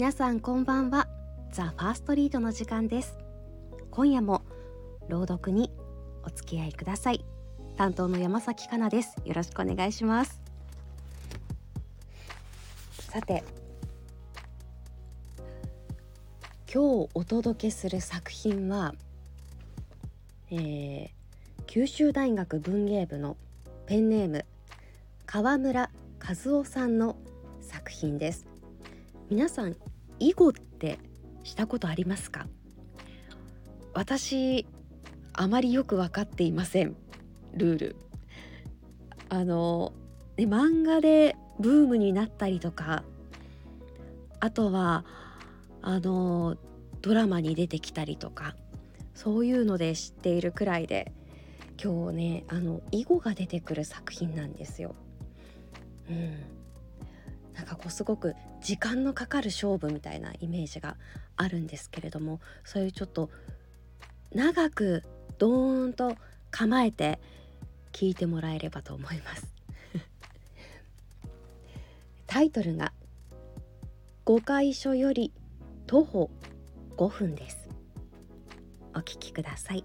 皆さんこんばんは。ザ・ファーストリードの時間です。今夜も朗読にお付き合いください。担当の山崎かなです。よろしくお願いします。さて今日お届けする作品は、えー、九州大学文芸部のペンネーム川村和夫さんの作品です。皆さん囲碁ってしたことありますか？私あまりよく分かっていません。ルール。あの、ね、漫画でブームになったりとかあとはあのドラマに出てきたりとかそういうので知っているくらいで今日ねあの囲碁が出てくる作品なんですよ。うん、なんかこうすごく時間のかかる勝負みたいなイメージがあるんですけれどもそういうちょっと長くドーンと構えて聞いてもらえればと思います。タイトルが御会所より徒歩5分ですお聞きください。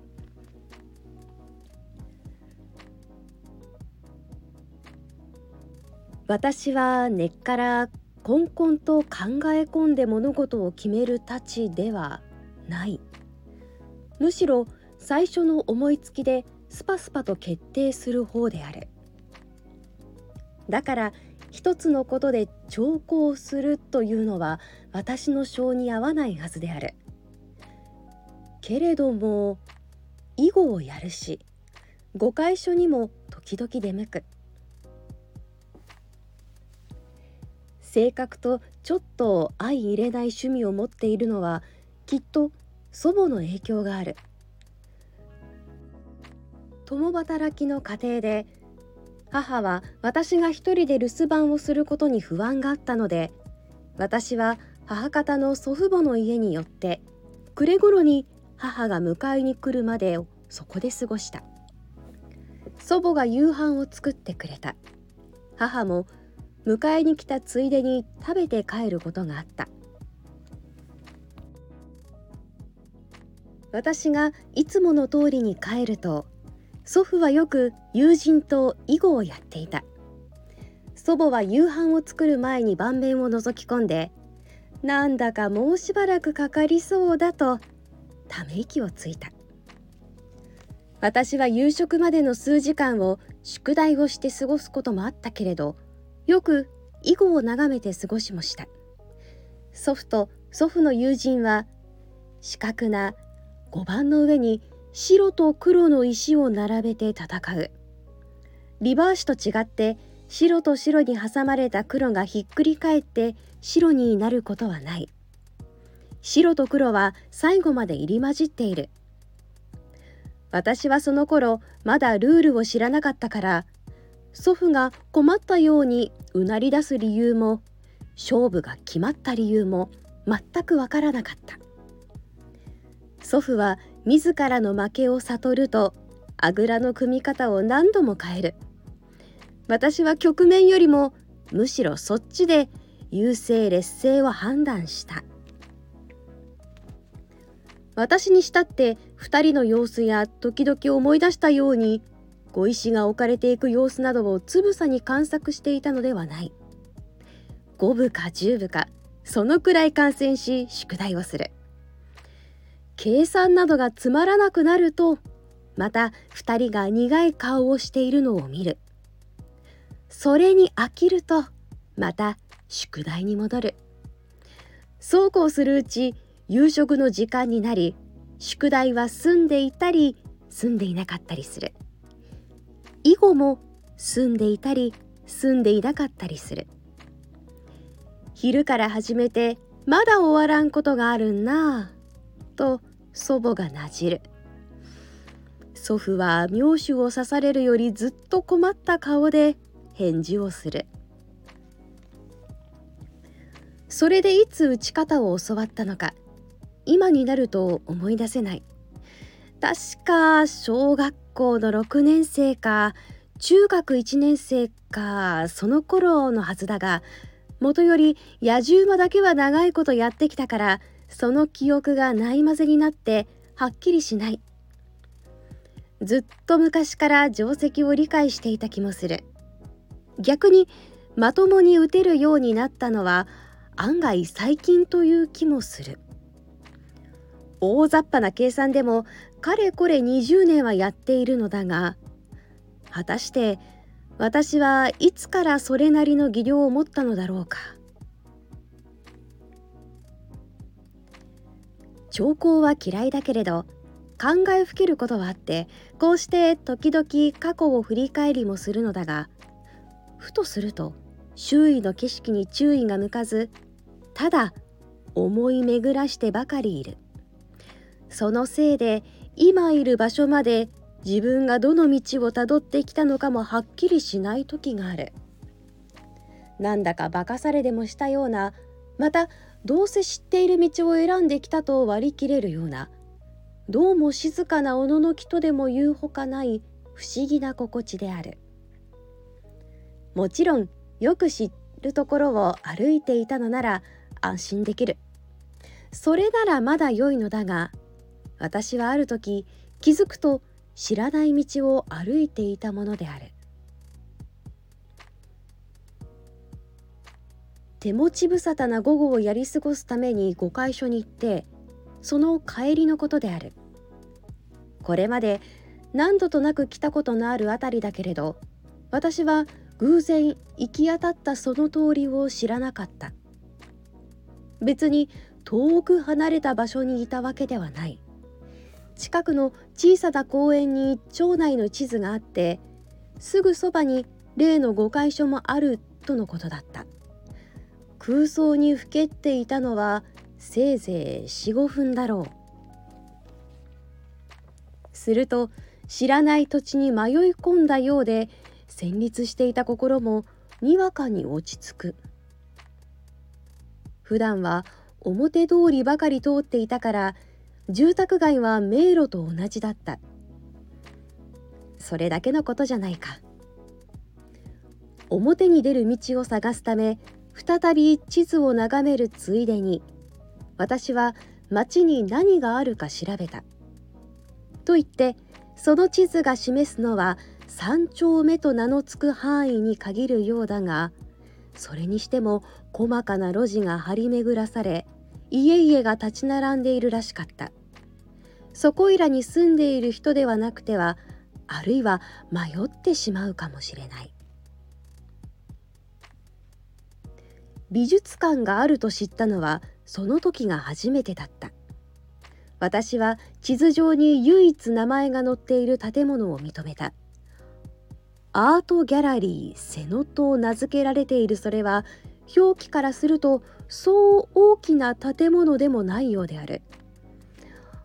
私は根っからこんこんと考え込んで物事を決めるたちではない。むしろ最初の思いつきでスパスパと決定する方である。だから一つのことで長考するというのは私の性に合わないはずである。けれども囲碁をやるし誤解書にも時々出向く。性格とちょっと相入れない趣味を持っているのはきっと祖母の影響がある。共働きの家庭で母は私が一人で留守番をすることに不安があったので私は母方の祖父母の家に寄って暮れ頃に母が迎えに来るまでをそこで過ごした。祖母が夕飯を作ってくれた。母も迎えに来たついでに食べて帰ることがあった。私がいつもの通りに帰ると祖父はよく友人と囲碁をやっていた。祖母は夕飯を作る前に盤面を覗き込んでなんだかもうしばらくかかりそうだとため息をついた。私は夕食までの数時間を宿題をして過ごすこともあったけれどよく囲碁を眺めて過ごしもした。祖父と祖父の友人は四角な碁盤の上に白と黒の石を並べて戦う。リバーシと違って白と白に挟まれた黒がひっくり返って白になることはない。白と黒は最後まで入り混じっている。私はその頃まだルールを知らなかったから祖父が困ったようにうなり出す理由も勝負が決まった理由も全くわからなかった。祖父は自らの負けを悟るとあぐらの組み方を何度も変える。私は局面よりもむしろそっちで優勢劣勢を判断した。私にしたって2人の様子や時々思い出したように小石が置かれていく様子などをつぶさに観察していたのではない。5部か10部かそのくらい観戦し宿題をする。計算などがつまらなくなるとまた2人が苦い顔をしているのを見る。それに飽きるとまた宿題に戻る。そうこうするうち夕食の時間になり宿題は済んでいたり済んでいなかったりする。以後も住んでいたり住んでいなかったりする。昼から始めてまだ終わらんことがあるんなぁと祖母がなじる。祖父は妙手を刺されるよりずっと困った顔で返事をする。それでいつ打ち方を教わったのか今になると思い出せない。確か小学校の6年生か中学1年生かその頃のはずだがもとより野獣馬だけは長いことやってきたからその記憶がないまぜになってはっきりしない。ずっと昔から定石を理解していた気もする。逆にまともに打てるようになったのは案外最近という気もする。大雑把な計算でもかれこれ20年はやっているのだが果たして私はいつからそれなりの技量を持ったのだろうか。兆候は嫌いだけれど考えふけることはあってこうして時々過去を振り返りもするのだがふとすると周囲の景色に注意が向かずただ思い巡らしてばかりいる。そのせいで今いる場所まで自分がどの道をたどってきたのかもはっきりしない時がある。なんだか化かされでもしたようなまたどうせ知っている道を選んできたと割り切れるようなどうも静かなおののきとでも言うほかない不思議な心地である。もちろんよく知るところを歩いていたのなら安心できる。それならまだ良いのだが私はある時気づくと知らない道を歩いていたものである。手持ち無沙汰な午後をやり過ごすために御会所に行ってその帰りのことである。これまで何度となく来たことのある辺りだけれど私は偶然行き当たったその通りを知らなかった。別に遠く離れた場所にいたわけではない。近くの小さな公園に町内の地図があってすぐそばに例の御会所もあるとのことだった。空想にふけっていたのはせいぜい45分だろう。すると知らない土地に迷い込んだようで戦慄していた心もにわかに落ち着く。普段は表通りばかり通っていたから住宅街は迷路と同じだったそれだけのことじゃないか表に出る道を探すため再び地図を眺めるついでに私は町に何があるか調べた。と言ってその地図が示すのは3丁目と名の付く範囲に限るようだがそれにしても細かな路地が張り巡らされ家々が立ち並んでいるらしかった。そこいらに住んでいる人ではなくてはあるいは迷ってしまうかもしれない。美術館があると知ったのはその時が初めてだった。私は地図上に唯一名前が載っている建物を認めた。アートギャラリー瀬野と名付けられているそれは表記からするとそう大きな建物でもないようである。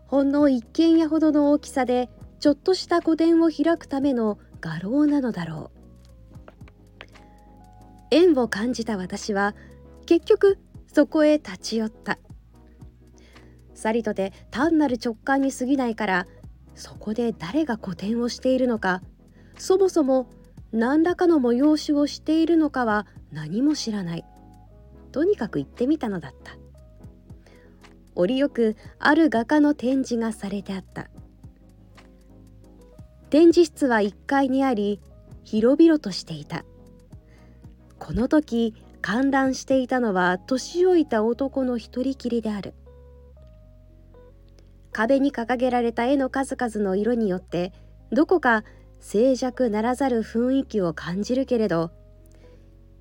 ほんの一軒家ほどの大きさでちょっとした個展を開くための画廊なのだろう。縁を感じた私は結局そこへ立ち寄った。さりとて単なる直感に過ぎないからそこで誰が個展をしているのかそもそも何らかの催しをしているのかは何も知らない。とにかく行ってみたのだった。折よくある画家の展示がされてあった。展示室は1階にあり広々としていた。この時観覧していたのは年老いた男の一人きりである。壁に掲げられた絵の数々の色によってどこか静寂ならざる雰囲気を感じるけれど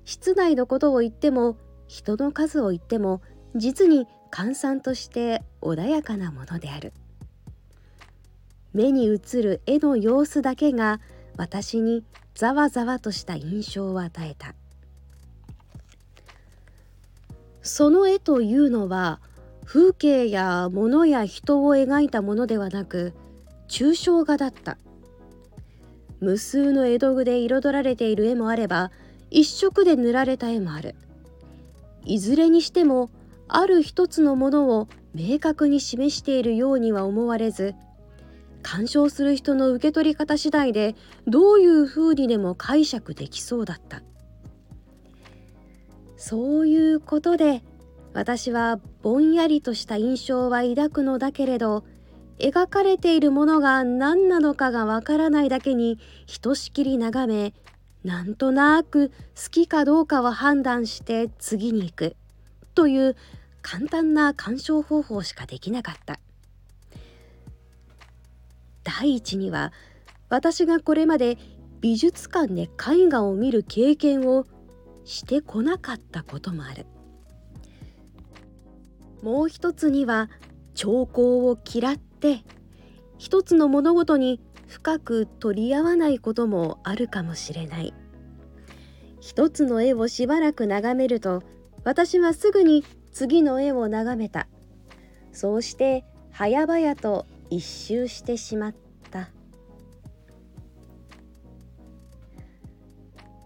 室内のことを言っても人の数を言っても実に閑散として穏やかなものである。目に映る絵の様子だけが私にざわざわとした印象を与えた。その絵というのは風景や物や人を描いたものではなく抽象画だった。無数の江戸具で彩られている絵もあれば一色で塗られた絵もある。いずれにしてもある一つのものを明確に示しているようには思われず鑑賞する人の受け取り方次第でどういうふうにでも解釈できそうだった。そういうことで私はぼんやりとした印象は抱くのだけれど描かれているものが何なのかがわからないだけにひとしきり眺めなんとなく好きかどうかを判断して次に行く。という簡単な鑑賞方法しかできなかった。第一には私がこれまで美術館で絵画を見る経験をしてこなかったこともある。もう一つには兆候を嫌って一つの物事に深く取り合わないこともあるかもしれない。一つの絵をしばらく眺めると私はすぐに次の絵を眺めた。そうして早々と一周してしまった。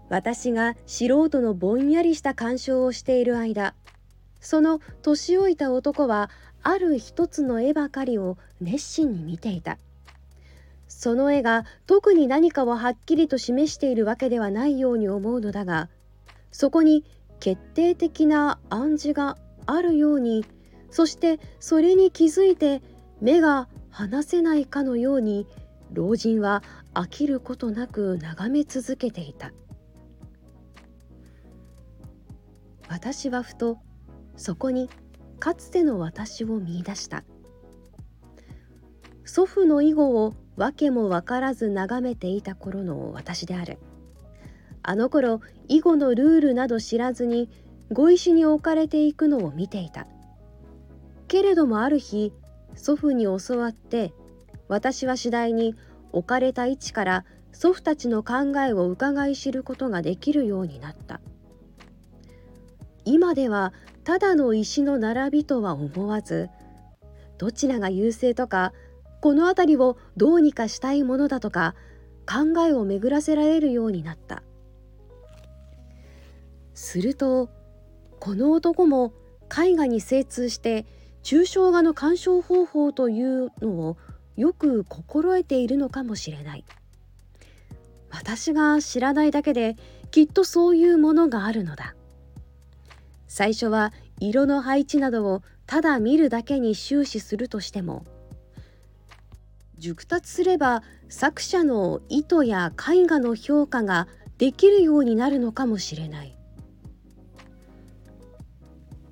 私が素人のぼんやりした鑑賞をしている間その年老いた男はある一つの絵ばかりを熱心に見ていた。その絵が特に何かをはっきりと示しているわけではないように思うのだがそこに決定的な暗示があるようにそしてそれに気づいて目が離せないかのように老人は飽きることなく眺め続けていた。私はふとそこにかつての私を見いだした。祖父の囲碁を訳も分からず眺めていた頃の私である。あの頃囲碁のルールなど知らずに碁石に置かれていくのを見ていた。けれどもある日祖父に教わって私は次第に置かれた位置から祖父たちの考えを伺い知ることができるようになった。今ではただの石の並びとは思わずどちらが優勢とかこの辺りをどうにかしたいものだとか考えを巡らせられるようになった。するとこの男も絵画に精通して抽象画の鑑賞方法というのをよく心得ているのかもしれない。私が知らないだけできっとそういうものがあるのだ。最初は色の配置などをただ見るだけに終始するとしても熟達すれば作者の意図や絵画の評価ができるようになるのかもしれない。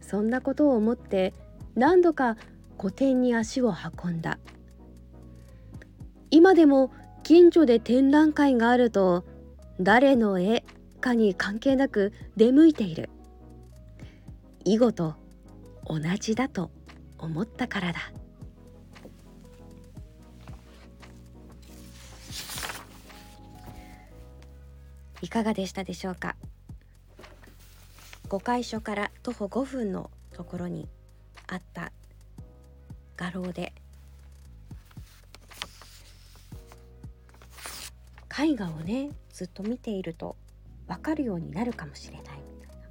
そんなことを思って何度か個展に足を運んだ。今でも近所で展覧会があると誰の絵かに関係なく出向いている。囲碁と同じだと思ったからだ。いかがでしたでしょうか？御会所から徒歩5分のところにあった画廊で絵画をねずっと見ていると分かるようになるかもしれない。みたいな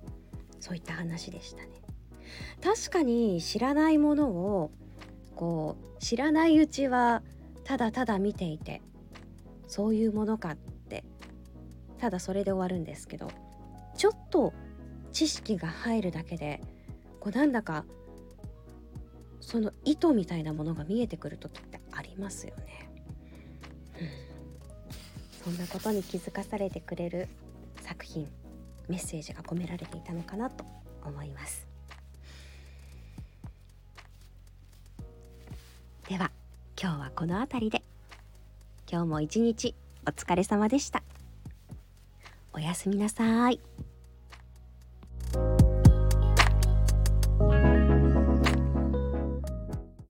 そういった話でしたね。確かに知らないものをこう知らないうちはただただ見ていてそういうものかっただそれで終わるんですけどちょっと知識が入るだけでこうなんだかその意図みたいなものが見えてくる時ってありますよね。うん、そんなことに気づかされてくれる作品メッセージが込められていたのかなと思います。では今日はこの辺りで。今日も一日お疲れ様でした。おやすみなさい。